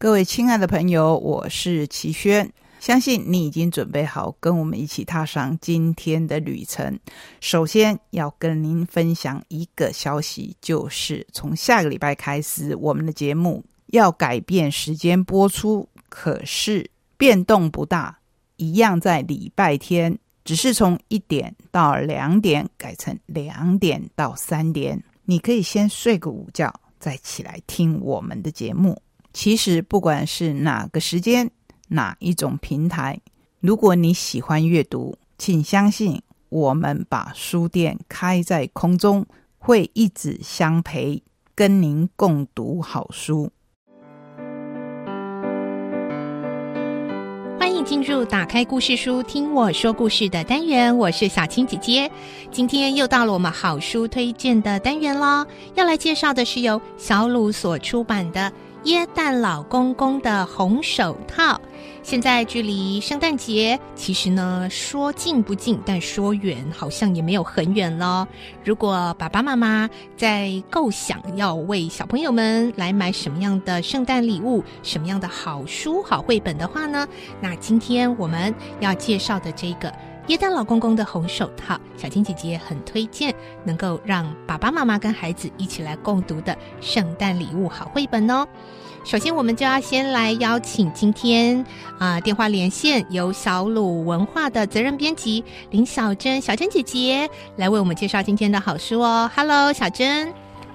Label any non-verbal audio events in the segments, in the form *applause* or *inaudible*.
各位亲爱的朋友，我是齐轩，相信你已经准备好跟我们一起踏上今天的旅程。首先要跟您分享一个消息，就是从下个礼拜开始，我们的节目要改变时间播出，可是变动不大，一样在礼拜天，只是从一点到两点改成两点到三点。你可以先睡个午觉，再起来听我们的节目。其实，不管是哪个时间、哪一种平台，如果你喜欢阅读，请相信我们把书店开在空中，会一直相陪，跟您共读好书。欢迎进入打开故事书，听我说故事的单元。我是小青姐姐，今天又到了我们好书推荐的单元喽。要来介绍的是由小鲁所出版的。耶诞老公公的红手套，现在距离圣诞节，其实呢说近不近，但说远好像也没有很远咯。如果爸爸妈妈在构想要为小朋友们来买什么样的圣诞礼物、什么样的好书、好绘本的话呢，那今天我们要介绍的这个。耶诞老公公的红手套，小金姐姐很推荐，能够让爸爸妈妈跟孩子一起来共读的圣诞礼物好绘本哦。首先，我们就要先来邀请今天啊电话连线由小鲁文化的责任编辑林小珍小珍姐姐来为我们介绍今天的好书哦。Hello，小珍。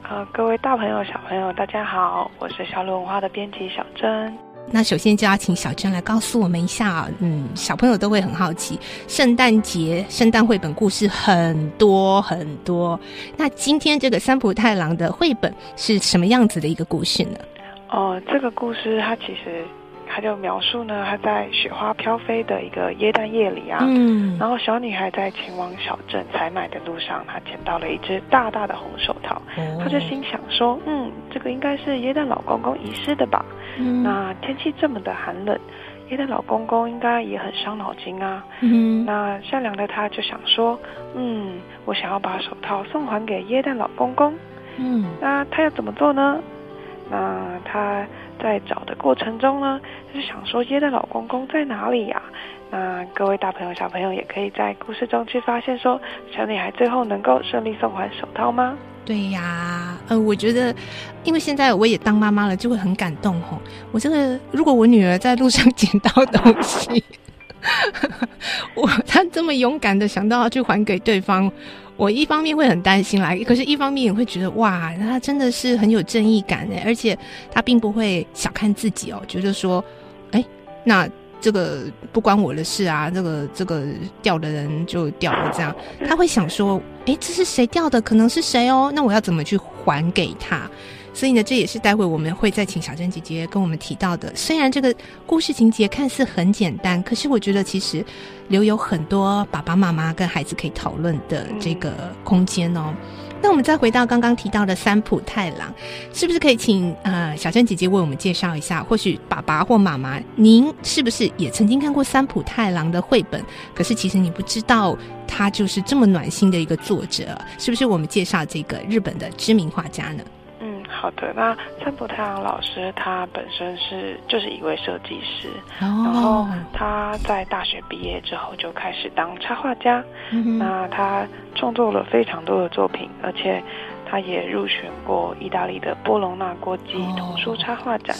呃，各位大朋友小朋友，大家好，我是小鲁文化的编辑小珍。那首先就要请小珍来告诉我们一下，嗯，小朋友都会很好奇，圣诞节圣诞绘本故事很多很多。那今天这个三浦太郎的绘本是什么样子的一个故事呢？哦，这个故事它其实。他就描述呢，他在雪花飘飞的一个耶诞夜里啊，嗯，然后小女孩在前往小镇采买的路上，她捡到了一只大大的红手套，她就心想说，嗯，这个应该是耶诞老公公遗失的吧？嗯，那天气这么的寒冷，耶诞老公公应该也很伤脑筋啊。嗯，那善良的她就想说，嗯，我想要把手套送还给耶诞老公公。嗯，那她要怎么做呢？那他。在找的过程中呢，就是想说耶的老公公在哪里呀？那各位大朋友小朋友也可以在故事中去发现，说小女孩最后能够顺利送还手套吗？对呀，呃，我觉得，因为现在我也当妈妈了，就会很感动吼。我这个如果我女儿在路上 *laughs* 捡到东西，*laughs* 我她这么勇敢的想到要去还给对方。我一方面会很担心啦，可是一方面也会觉得哇，他真的是很有正义感诶，而且他并不会小看自己哦，觉得说，哎，那这个不关我的事啊，这个这个掉的人就掉了这样，他会想说，哎，这是谁掉的？可能是谁哦？那我要怎么去还给他？所以呢，这也是待会我们会再请小珍姐姐跟我们提到的。虽然这个故事情节看似很简单，可是我觉得其实留有很多爸爸妈妈跟孩子可以讨论的这个空间哦。那我们再回到刚刚提到的三浦太郎，是不是可以请呃小珍姐姐为我们介绍一下？或许爸爸或妈妈，您是不是也曾经看过三浦太郎的绘本？可是其实你不知道他就是这么暖心的一个作者，是不是？我们介绍这个日本的知名画家呢？好的，那三浦太郎老师他本身是就是一位设计师，然后他在大学毕业之后就开始当插画家，那他创作了非常多的作品，而且他也入选过意大利的波隆纳国际童书插画展，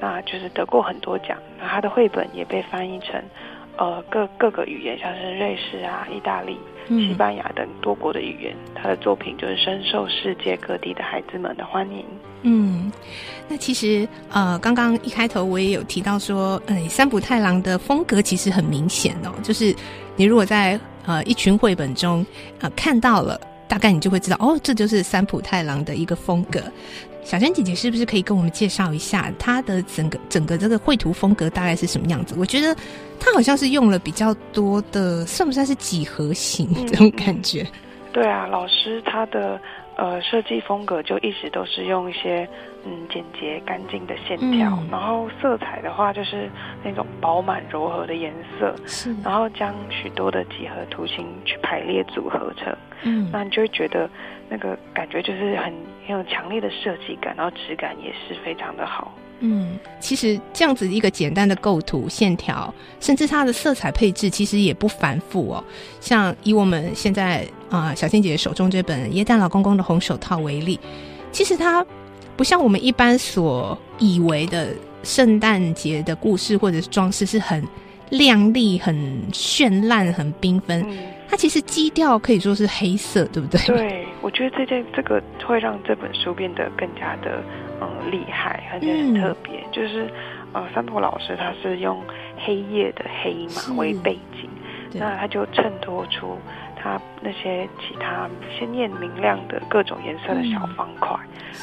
那就是得过很多奖，那他的绘本也被翻译成。呃，各各个语言，像是瑞士啊、意大利、西班牙等多国的语言，他的作品就是深受世界各地的孩子们的欢迎。嗯，那其实呃，刚刚一开头我也有提到说，呃，三浦太郎的风格其实很明显哦，就是你如果在呃一群绘本中呃看到了，大概你就会知道，哦，这就是三浦太郎的一个风格。小娟姐姐是不是可以跟我们介绍一下她的整个整个这个绘图风格大概是什么样子？我觉得她好像是用了比较多的，算不算是几何形这种感觉？对啊，老师他的呃设计风格就一直都是用一些嗯简洁干净的线条，然后色彩的话就是那种饱满柔和的颜色，是，然后将许多的几何图形去排列组合成，嗯，那你就会觉得。那个感觉就是很很有强烈的设计感，然后质感也是非常的好。嗯，其实这样子一个简单的构图、线条，甚至它的色彩配置，其实也不繁复哦。像以我们现在啊，小倩姐手中这本《耶诞老公公的红手套》为例，其实它不像我们一般所以为的圣诞节的故事或者是装饰是很亮丽、很绚烂、很缤纷。它其实基调可以说是黑色，对不对？对，我觉得这件这个会让这本书变得更加的。嗯，厉害，而且很特别。就是，呃，三浦老师他是用黑夜的黑嘛为背景，那他就衬托出他那些其他鲜艳明亮的各种颜色的小方块，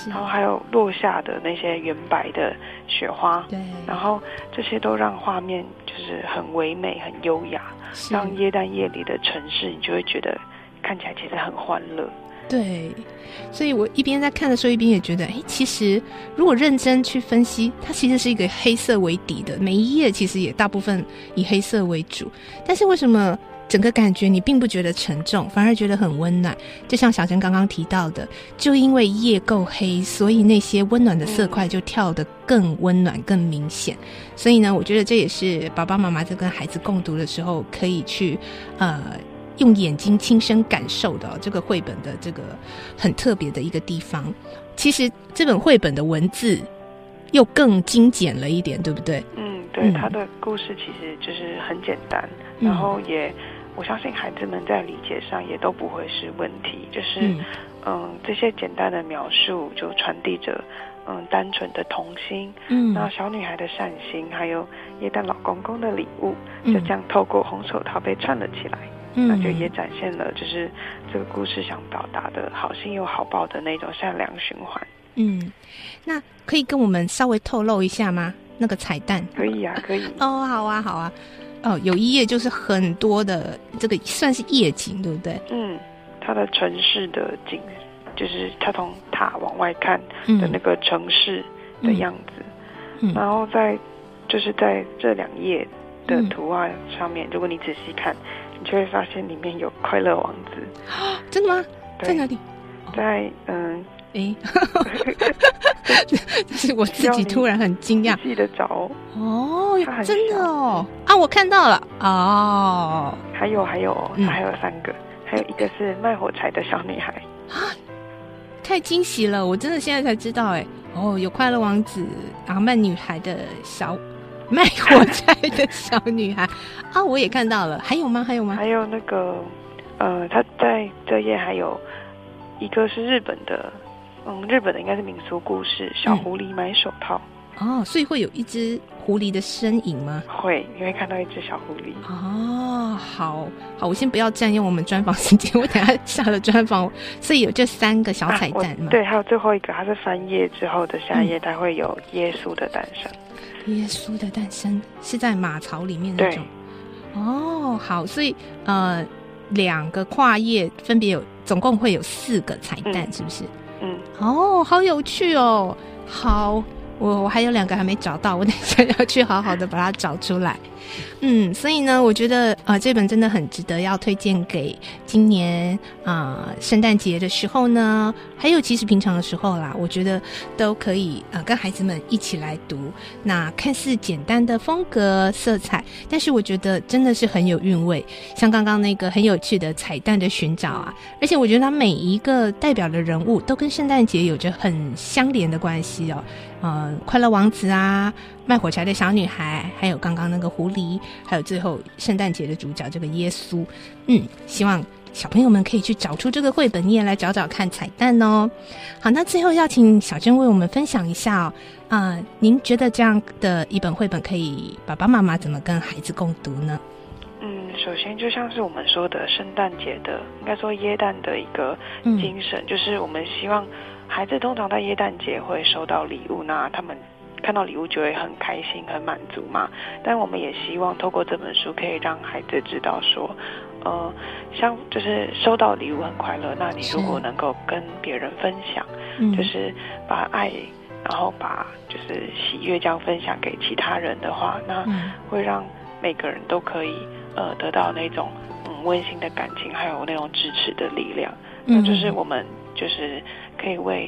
然后还有落下的那些圆白的雪花，对，然后这些都让画面就是很唯美、很优雅，让耶诞夜里的城市，你就会觉得看起来其实很欢乐。对，所以我一边在看的时候，一边也觉得，哎，其实如果认真去分析，它其实是一个黑色为底的，每一页其实也大部分以黑色为主。但是为什么整个感觉你并不觉得沉重，反而觉得很温暖？就像小珍刚刚提到的，就因为夜够黑，所以那些温暖的色块就跳得更温暖、更明显。所以呢，我觉得这也是爸爸妈妈在跟孩子共读的时候可以去呃。用眼睛亲身感受的这个绘本的这个很特别的一个地方，其实这本绘本的文字又更精简了一点，对不对？嗯，对，他的故事其实就是很简单，然后也我相信孩子们在理解上也都不会是问题，就是嗯，这些简单的描述就传递着嗯单纯的童心，嗯，那小女孩的善心，还有耶诞老公公的礼物，就这样透过红手套被串了起来。那就也展现了，就是这个故事想表达的好心有好报的那种善良循环。嗯，那可以跟我们稍微透露一下吗？那个彩蛋？可以啊，可以。*laughs* 哦，好啊，好啊。哦，有一页就是很多的这个算是夜景，对不对？嗯，它的城市的景，就是它从塔往外看的那个城市的样子。嗯，然后在就是在这两页的图案上面，如果你仔细看。你就会发现里面有快乐王子啊！*gasps* 真的吗？在哪里？在嗯，哎，*laughs* 是我自己突然很惊讶，记得着哦，真的哦啊！我看到了哦，还有还有还有三个，还有一个是卖火柴的小女孩啊！太惊喜了，我真的现在才知道哎哦，有快乐王子，然后卖女孩的小。卖火柴的小女孩啊，我也看到了。还有吗？还有吗？还有那个，呃，他在这页还有一个是日本的，嗯，日本的应该是民俗故事，小狐狸买手套。哦，所以会有一只狐狸的身影吗？会，你会看到一只小狐狸。哦，好好，我先不要占用我们专访时间，我等下下了专访，所以有这三个小彩蛋对，还有最后一个，它是翻页之后的下一页，它会有耶稣的诞生。耶稣的诞生是在马槽里面那种，哦，好，所以呃，两个跨页分别有，总共会有四个彩蛋，是不是？嗯，哦，好有趣哦，好。我我还有两个还没找到，我等一下要去好好的把它找出来。嗯，所以呢，我觉得啊，这本真的很值得要推荐给今年啊圣诞节的时候呢，还有其实平常的时候啦，我觉得都可以啊跟孩子们一起来读。那看似简单的风格色彩，但是我觉得真的是很有韵味。像刚刚那个很有趣的彩蛋的寻找啊，而且我觉得它每一个代表的人物都跟圣诞节有着很相连的关系哦。呃，快乐王子啊，卖火柴的小女孩，还有刚刚那个狐狸，还有最后圣诞节的主角这个耶稣。嗯，希望小朋友们可以去找出这个绘本，你也来找找看彩蛋哦。好，那最后要请小珍为我们分享一下哦。啊，您觉得这样的一本绘本可以爸爸妈妈怎么跟孩子共读呢？嗯，首先就像是我们说的圣诞节的，应该说耶诞的一个精神，就是我们希望。孩子通常在耶诞节会收到礼物，那他们看到礼物就会很开心、很满足嘛。但我们也希望透过这本书，可以让孩子知道说，呃，像就是收到礼物很快乐。那你如果能够跟别人分享，就是把爱，然后把就是喜悦这样分享给其他人的话，那会让每个人都可以呃得到那种嗯温馨的感情，还有那种支持的力量。那就是我们就是。可以为，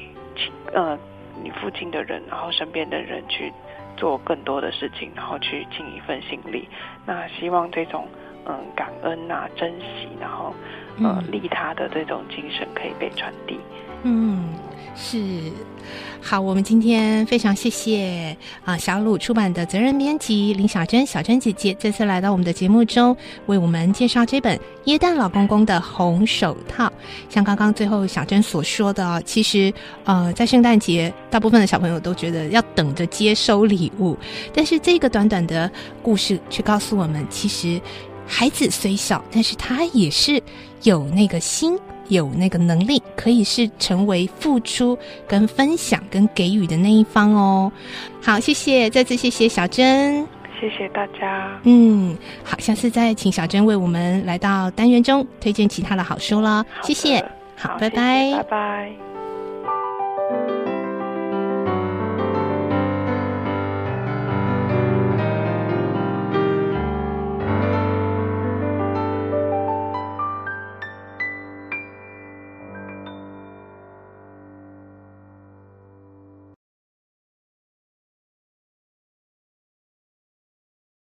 呃，你附近的人，然后身边的人去做更多的事情，然后去尽一份心力。那希望这种嗯感恩啊、珍惜，然后呃利他的这种精神可以被传递。嗯。嗯是，好，我们今天非常谢谢啊小鲁出版的责任编辑林小珍，小珍姐姐这次来到我们的节目中，为我们介绍这本《耶诞老公公的红手套》。像刚刚最后小珍所说的，其实呃，在圣诞节，大部分的小朋友都觉得要等着接收礼物，但是这个短短的故事却告诉我们，其实孩子虽小，但是他也是有那个心。有那个能力，可以是成为付出、跟分享、跟给予的那一方哦。好，谢谢，再次谢谢小珍，谢谢大家。嗯，好，下次再请小珍为我们来到单元中推荐其他的好书了。谢谢，好，拜拜，拜拜。